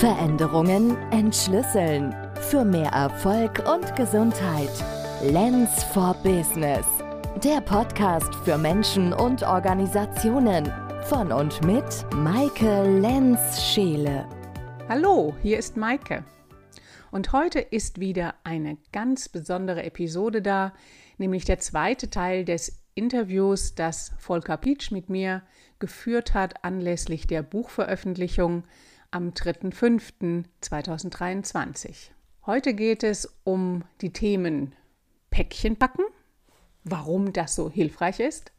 Veränderungen entschlüsseln. Für mehr Erfolg und Gesundheit. Lens for Business. Der Podcast für Menschen und Organisationen. Von und mit Maike Lenz-Scheele. Hallo, hier ist Maike. Und heute ist wieder eine ganz besondere Episode da, nämlich der zweite Teil des Interviews, das Volker Pietsch mit mir geführt hat anlässlich der Buchveröffentlichung am 3.5.2023. Heute geht es um die Themen Päckchen packen, warum das so hilfreich ist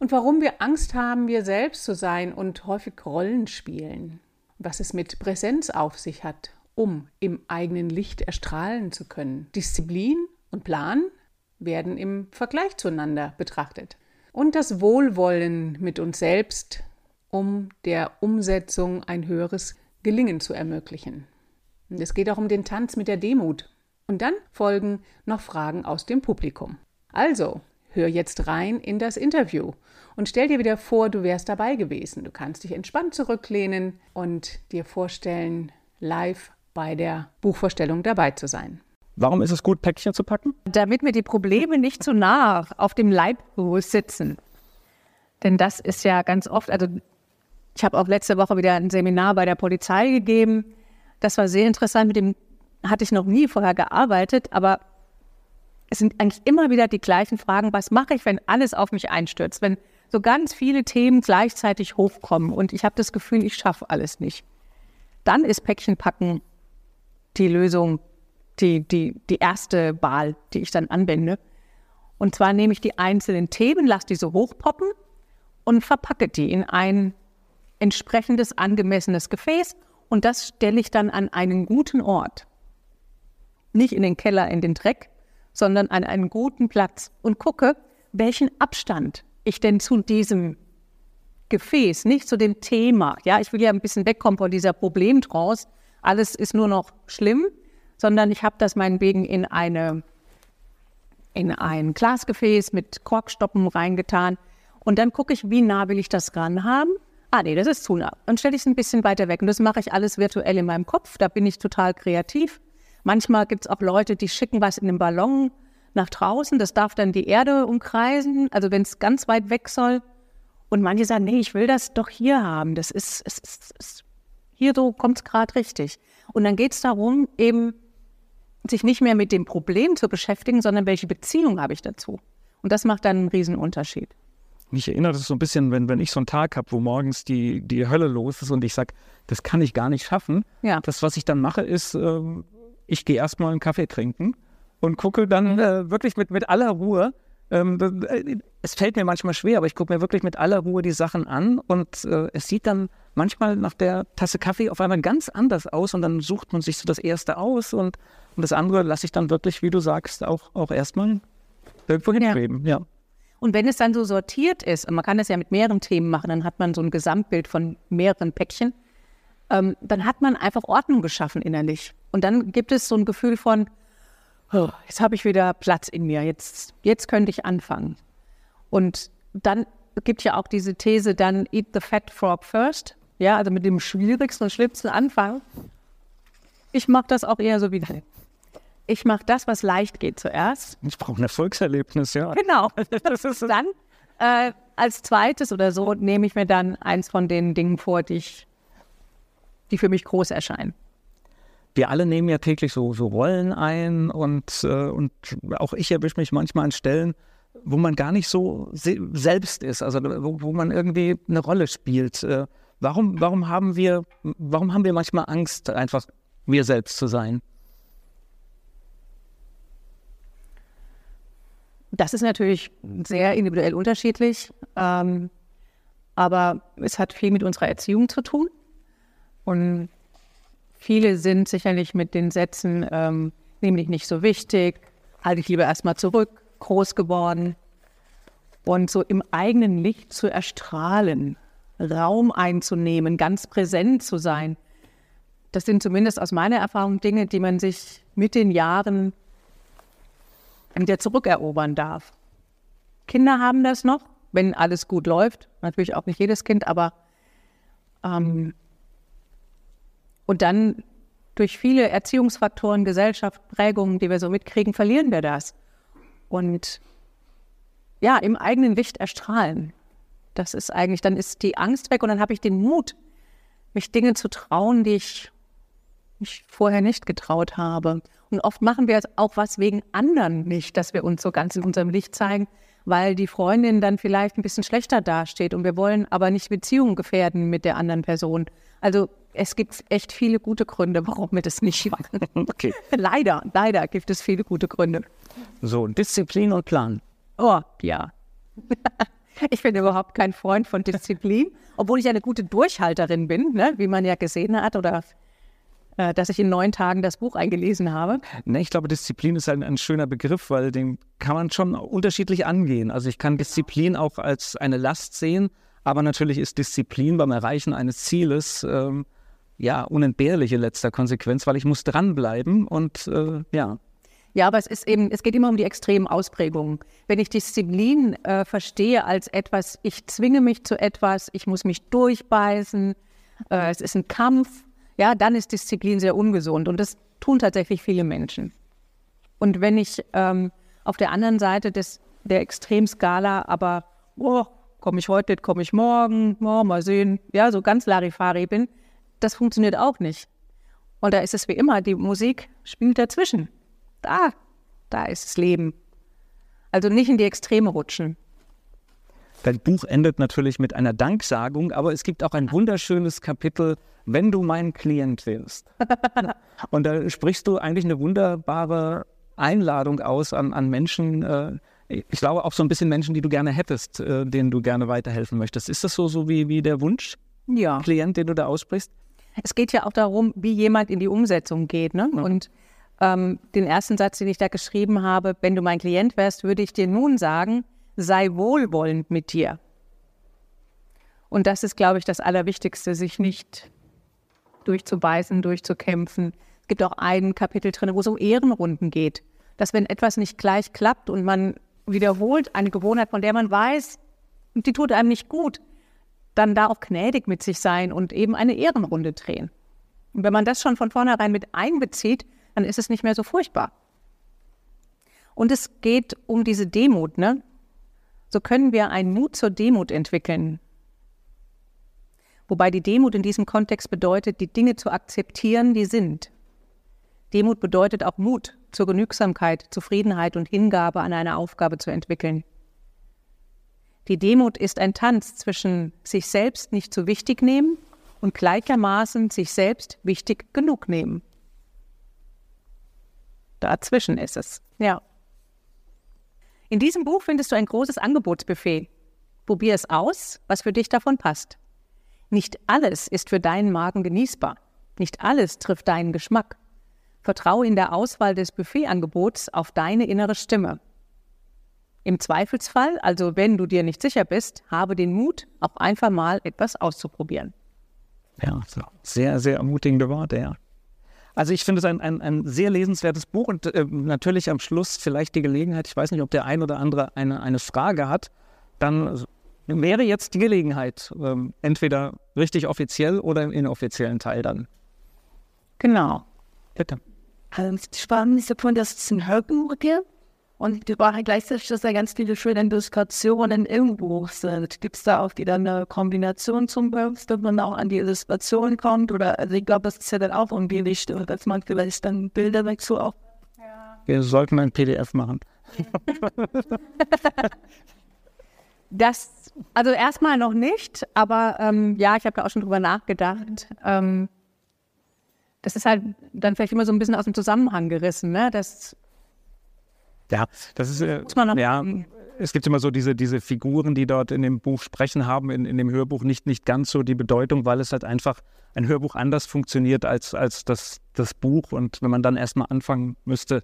und warum wir Angst haben, wir selbst zu sein und häufig Rollen spielen, was es mit Präsenz auf sich hat, um im eigenen Licht erstrahlen zu können. Disziplin und Plan werden im Vergleich zueinander betrachtet. Und das Wohlwollen mit uns selbst um der Umsetzung ein höheres Gelingen zu ermöglichen. Und es geht auch um den Tanz mit der Demut. Und dann folgen noch Fragen aus dem Publikum. Also, hör jetzt rein in das Interview und stell dir wieder vor, du wärst dabei gewesen. Du kannst dich entspannt zurücklehnen und dir vorstellen, live bei der Buchvorstellung dabei zu sein. Warum ist es gut, Päckchen zu packen? Damit mir die Probleme nicht zu nah auf dem Leib sitzen. Denn das ist ja ganz oft, also ich habe auch letzte Woche wieder ein Seminar bei der Polizei gegeben. Das war sehr interessant. Mit dem hatte ich noch nie vorher gearbeitet, aber es sind eigentlich immer wieder die gleichen Fragen. Was mache ich, wenn alles auf mich einstürzt? Wenn so ganz viele Themen gleichzeitig hochkommen und ich habe das Gefühl, ich schaffe alles nicht. Dann ist Päckchenpacken die Lösung, die, die, die erste Wahl, die ich dann anwende. Und zwar nehme ich die einzelnen Themen, lasse die so hochpoppen und verpacke die in ein entsprechendes angemessenes Gefäß und das stelle ich dann an einen guten Ort. Nicht in den Keller, in den Dreck, sondern an einen guten Platz und gucke, welchen Abstand ich denn zu diesem Gefäß, nicht zu dem Thema. Ja, ich will ja ein bisschen wegkommen von dieser Problemtrance. Alles ist nur noch schlimm, sondern ich habe das meinetwegen in eine in ein Glasgefäß mit Korkstoppen reingetan und dann gucke ich, wie nah will ich das ran haben ah nee, das ist zu nah. Dann stelle ich es ein bisschen weiter weg. Und das mache ich alles virtuell in meinem Kopf. Da bin ich total kreativ. Manchmal gibt es auch Leute, die schicken was in einem Ballon nach draußen. Das darf dann die Erde umkreisen, also wenn es ganz weit weg soll. Und manche sagen, nee, ich will das doch hier haben. Das ist, es ist, es, hier so kommt es gerade richtig. Und dann geht es darum, eben sich nicht mehr mit dem Problem zu beschäftigen, sondern welche Beziehung habe ich dazu. Und das macht dann einen Riesenunterschied mich erinnert es so ein bisschen, wenn, wenn ich so einen Tag habe, wo morgens die, die Hölle los ist und ich sage, das kann ich gar nicht schaffen. Ja. Das, was ich dann mache, ist, äh, ich gehe erstmal einen Kaffee trinken und gucke dann mhm. äh, wirklich mit, mit aller Ruhe. Ähm, äh, es fällt mir manchmal schwer, aber ich gucke mir wirklich mit aller Ruhe die Sachen an und äh, es sieht dann manchmal nach der Tasse Kaffee auf einmal ganz anders aus und dann sucht man sich so das erste aus und, und das andere lasse ich dann wirklich, wie du sagst, auch, auch erstmal irgendwo hinschweben. Ja. ja. Und wenn es dann so sortiert ist, und man kann das ja mit mehreren Themen machen, dann hat man so ein Gesamtbild von mehreren Päckchen, ähm, dann hat man einfach Ordnung geschaffen innerlich. Und dann gibt es so ein Gefühl von, oh, jetzt habe ich wieder Platz in mir, jetzt, jetzt könnte ich anfangen. Und dann gibt ja auch diese These, dann eat the fat frog first, ja, also mit dem schwierigsten und schlimmsten anfangen. Ich mache das auch eher so wie ich mache das, was leicht geht zuerst. Ich brauche ein Erfolgserlebnis, ja. Genau. Das ist dann äh, als zweites oder so nehme ich mir dann eins von den Dingen vor, die, ich, die für mich groß erscheinen. Wir alle nehmen ja täglich so, so Rollen ein und, äh, und auch ich erwische mich manchmal an Stellen, wo man gar nicht so se selbst ist, also wo, wo, man irgendwie eine Rolle spielt. Äh, warum, warum, haben wir, warum haben wir manchmal Angst, einfach wir selbst zu sein? Das ist natürlich sehr individuell unterschiedlich, ähm, aber es hat viel mit unserer Erziehung zu tun. Und viele sind sicherlich mit den Sätzen, ähm, nämlich nicht so wichtig, halte ich lieber erstmal zurück, groß geworden. Und so im eigenen Licht zu erstrahlen, Raum einzunehmen, ganz präsent zu sein, das sind zumindest aus meiner Erfahrung Dinge, die man sich mit den Jahren wieder zurückerobern darf. Kinder haben das noch, wenn alles gut läuft. Natürlich auch nicht jedes Kind, aber ähm, Und dann durch viele Erziehungsfaktoren, Gesellschaft, Prägungen, die wir so mitkriegen, verlieren wir das. Und ja, im eigenen Licht erstrahlen. Das ist eigentlich, dann ist die Angst weg und dann habe ich den Mut, mich Dinge zu trauen, die ich mich vorher nicht getraut habe. Und oft machen wir auch was wegen anderen nicht, dass wir uns so ganz in unserem Licht zeigen, weil die Freundin dann vielleicht ein bisschen schlechter dasteht und wir wollen aber nicht Beziehungen gefährden mit der anderen Person. Also es gibt echt viele gute Gründe, warum wir das nicht machen. Okay. leider, leider gibt es viele gute Gründe. So, Disziplin und Plan. Oh, ja. ich bin überhaupt kein Freund von Disziplin, obwohl ich eine gute Durchhalterin bin, ne, wie man ja gesehen hat oder dass ich in neun Tagen das Buch eingelesen habe. Ne, ich glaube, Disziplin ist ein, ein, schöner Begriff, weil den kann man schon unterschiedlich angehen. Also ich kann genau. Disziplin auch als eine Last sehen, aber natürlich ist Disziplin beim Erreichen eines Zieles ähm, ja unentbehrliche letzter Konsequenz, weil ich muss dranbleiben und äh, ja. Ja, aber es ist eben, es geht immer um die extremen Ausprägungen. Wenn ich Disziplin äh, verstehe als etwas, ich zwinge mich zu etwas, ich muss mich durchbeißen, äh, es ist ein Kampf, ja, dann ist Disziplin sehr ungesund und das tun tatsächlich viele Menschen. Und wenn ich ähm, auf der anderen Seite des, der Extremskala aber, oh, komme ich heute, komme ich morgen, oh, mal sehen, ja, so ganz Larifari bin, das funktioniert auch nicht. Und da ist es wie immer, die Musik spielt dazwischen. Da, da ist das Leben. Also nicht in die Extreme rutschen. Dein Buch endet natürlich mit einer Danksagung, aber es gibt auch ein wunderschönes Kapitel, wenn du mein Klient wirst. Und da sprichst du eigentlich eine wunderbare Einladung aus an, an Menschen, äh, ich glaube auch so ein bisschen Menschen, die du gerne hättest, äh, denen du gerne weiterhelfen möchtest. Ist das so, so wie, wie der Wunsch? Ja. Klient, den du da aussprichst? Es geht ja auch darum, wie jemand in die Umsetzung geht. Ne? Ja. Und ähm, den ersten Satz, den ich da geschrieben habe, wenn du mein Klient wärst, würde ich dir nun sagen, sei wohlwollend mit dir. Und das ist, glaube ich, das Allerwichtigste, sich nicht durchzubeißen, durchzukämpfen. Es gibt auch ein Kapitel drin, wo es um Ehrenrunden geht. Dass wenn etwas nicht gleich klappt und man wiederholt eine Gewohnheit, von der man weiß, die tut einem nicht gut, dann da auch gnädig mit sich sein und eben eine Ehrenrunde drehen. Und wenn man das schon von vornherein mit einbezieht, dann ist es nicht mehr so furchtbar. Und es geht um diese Demut, ne? So können wir einen Mut zur Demut entwickeln. Wobei die Demut in diesem Kontext bedeutet, die Dinge zu akzeptieren, die sind. Demut bedeutet auch Mut zur Genügsamkeit, Zufriedenheit und Hingabe an eine Aufgabe zu entwickeln. Die Demut ist ein Tanz zwischen sich selbst nicht zu wichtig nehmen und gleichermaßen sich selbst wichtig genug nehmen. Dazwischen ist es. Ja. In diesem Buch findest du ein großes Angebotsbuffet. Probier es aus, was für dich davon passt. Nicht alles ist für deinen Magen genießbar. Nicht alles trifft deinen Geschmack. Vertraue in der Auswahl des Buffetangebots auf deine innere Stimme. Im Zweifelsfall, also wenn du dir nicht sicher bist, habe den Mut, auch einfach mal etwas auszuprobieren. Ja, sehr, sehr ermutigende Worte, ja. Also ich finde es ein, ein, ein, sehr lesenswertes Buch und äh, natürlich am Schluss vielleicht die Gelegenheit, ich weiß nicht, ob der ein oder andere eine, eine Frage hat, dann wäre jetzt die Gelegenheit, äh, entweder richtig offiziell oder im inoffiziellen Teil dann. Genau. Bitte. Also, spannend ist davon, dass es ein Hörbuch gibt und die Wahrheit gleichzeitig, dass da ganz viele schöne Illustrationen im Buch sind. Gibt es da auch wieder eine Kombination zum Buch, dass man auch an die Illustration kommt? Oder also ich glaube, das ist ja dann auch irgendwie wichtig, dass man vielleicht dann Bilder dazu auch. Ja. Wir sollten ein PDF machen. das, also erstmal noch nicht, aber ähm, ja, ich habe da auch schon drüber nachgedacht. Ähm, das ist halt dann vielleicht immer so ein bisschen aus dem Zusammenhang gerissen, ne? Das ja, das ist, äh, ja, es gibt immer so diese, diese Figuren, die dort in dem Buch sprechen, haben in, in dem Hörbuch nicht, nicht ganz so die Bedeutung, weil es halt einfach ein Hörbuch anders funktioniert als, als das, das Buch. Und wenn man dann erstmal anfangen müsste,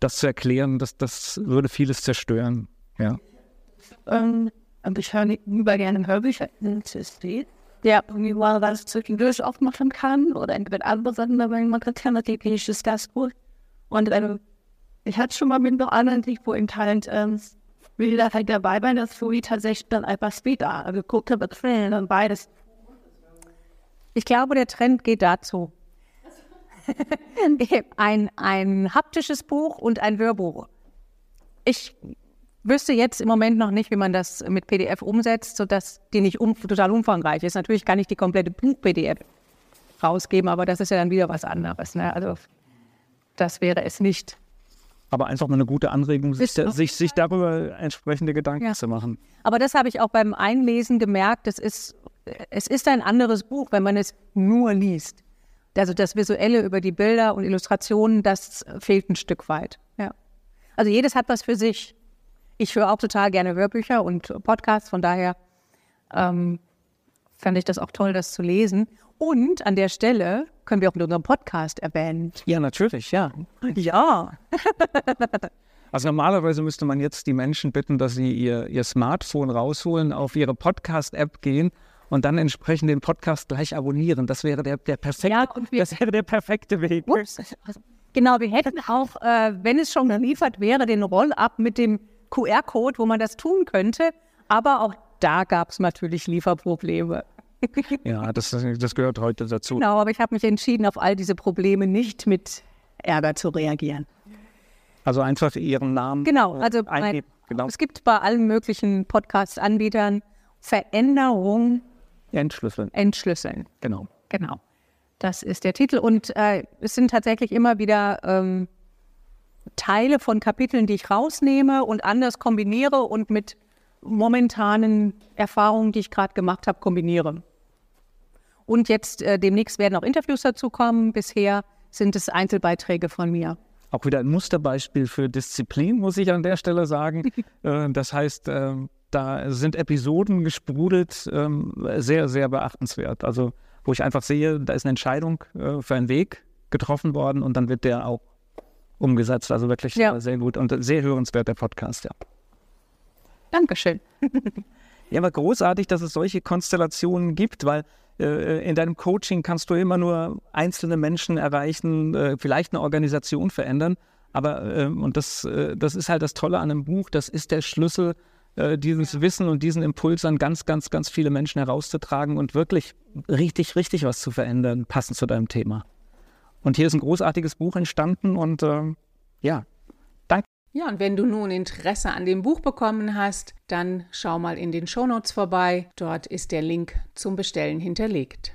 das zu erklären, das, das würde vieles zerstören. Ja. Ähm, ich höre über gerne Hörbücher, der irgendwie mal was zwischendurch aufmachen kann oder entweder andere Sachen, dabei man kann, natürlich ist das gut. Und ähm, ich hatte schon mal mit noch anderen wo im Talent ähm, Bilder halt dabei war, dass Fury tatsächlich dann einfach später geguckt habe, dann beides. Ich glaube, der Trend geht dazu. ein, ein haptisches Buch und ein Hörbuch. Ich wüsste jetzt im Moment noch nicht, wie man das mit PDF umsetzt, sodass die nicht um, total umfangreich ist. Natürlich kann ich die komplette Buch-PDF rausgeben, aber das ist ja dann wieder was anderes. Ne? Also das wäre es nicht. Aber einfach mal eine gute Anregung, sich, sich, sich darüber entsprechende Gedanken ja. zu machen. Aber das habe ich auch beim Einlesen gemerkt. Es ist, es ist ein anderes Buch, wenn man es nur liest. Also das Visuelle über die Bilder und Illustrationen, das fehlt ein Stück weit. Ja. Also jedes hat was für sich. Ich höre auch total gerne Hörbücher und Podcasts, von daher ähm, fand ich das auch toll, das zu lesen. Und an der Stelle können wir auch in unserem Podcast erwähnen. Ja, natürlich, ja. Ja. Also normalerweise müsste man jetzt die Menschen bitten, dass sie ihr, ihr Smartphone rausholen, auf ihre Podcast-App gehen und dann entsprechend den Podcast gleich abonnieren. Das wäre der, der, perfekte, ja, das wäre der perfekte Weg. Ups. Genau, wir hätten auch, äh, wenn es schon geliefert wäre, den Roll-up mit dem QR-Code, wo man das tun könnte. Aber auch da gab es natürlich Lieferprobleme. ja, das, das gehört heute dazu. Genau, aber ich habe mich entschieden, auf all diese Probleme nicht mit Ärger zu reagieren. Also einfach Ihren Namen genau, also eingeben. Genau. Es gibt bei allen möglichen Podcast-Anbietern Veränderung Entschlüsseln. Entschlüsseln. Genau. Genau. Das ist der Titel. Und äh, es sind tatsächlich immer wieder ähm, Teile von Kapiteln, die ich rausnehme und anders kombiniere und mit momentanen Erfahrungen, die ich gerade gemacht habe, kombiniere. Und jetzt äh, demnächst werden auch Interviews dazu kommen. Bisher sind es Einzelbeiträge von mir. Auch wieder ein Musterbeispiel für Disziplin, muss ich an der Stelle sagen. äh, das heißt, äh, da sind Episoden gesprudelt, ähm, sehr, sehr beachtenswert. Also, wo ich einfach sehe, da ist eine Entscheidung äh, für einen Weg getroffen worden und dann wird der auch umgesetzt. Also wirklich ja. sehr gut und sehr hörenswert, der Podcast, ja. Dankeschön. ja, aber großartig, dass es solche Konstellationen gibt, weil äh, in deinem Coaching kannst du immer nur einzelne Menschen erreichen, äh, vielleicht eine Organisation verändern. Aber, äh, und das, äh, das ist halt das Tolle an einem Buch, das ist der Schlüssel äh, dieses Wissen und diesen Impuls an ganz, ganz, ganz viele Menschen herauszutragen und wirklich richtig, richtig was zu verändern, passend zu deinem Thema. Und hier ist ein großartiges Buch entstanden und äh, ja. Ja, und wenn du nun Interesse an dem Buch bekommen hast, dann schau mal in den Shownotes vorbei. Dort ist der Link zum Bestellen hinterlegt.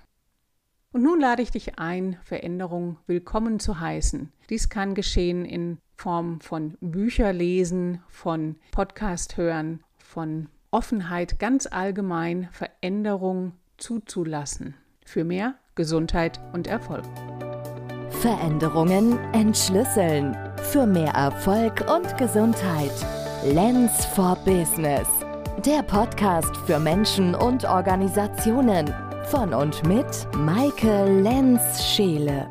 Und nun lade ich dich ein, Veränderung willkommen zu heißen. Dies kann geschehen in Form von Bücher lesen, von Podcast hören, von Offenheit ganz allgemein Veränderung zuzulassen. Für mehr Gesundheit und Erfolg. Veränderungen entschlüsseln. Für mehr Erfolg und Gesundheit. Lens for Business. Der Podcast für Menschen und Organisationen. Von und mit Maike Lenz-Scheele.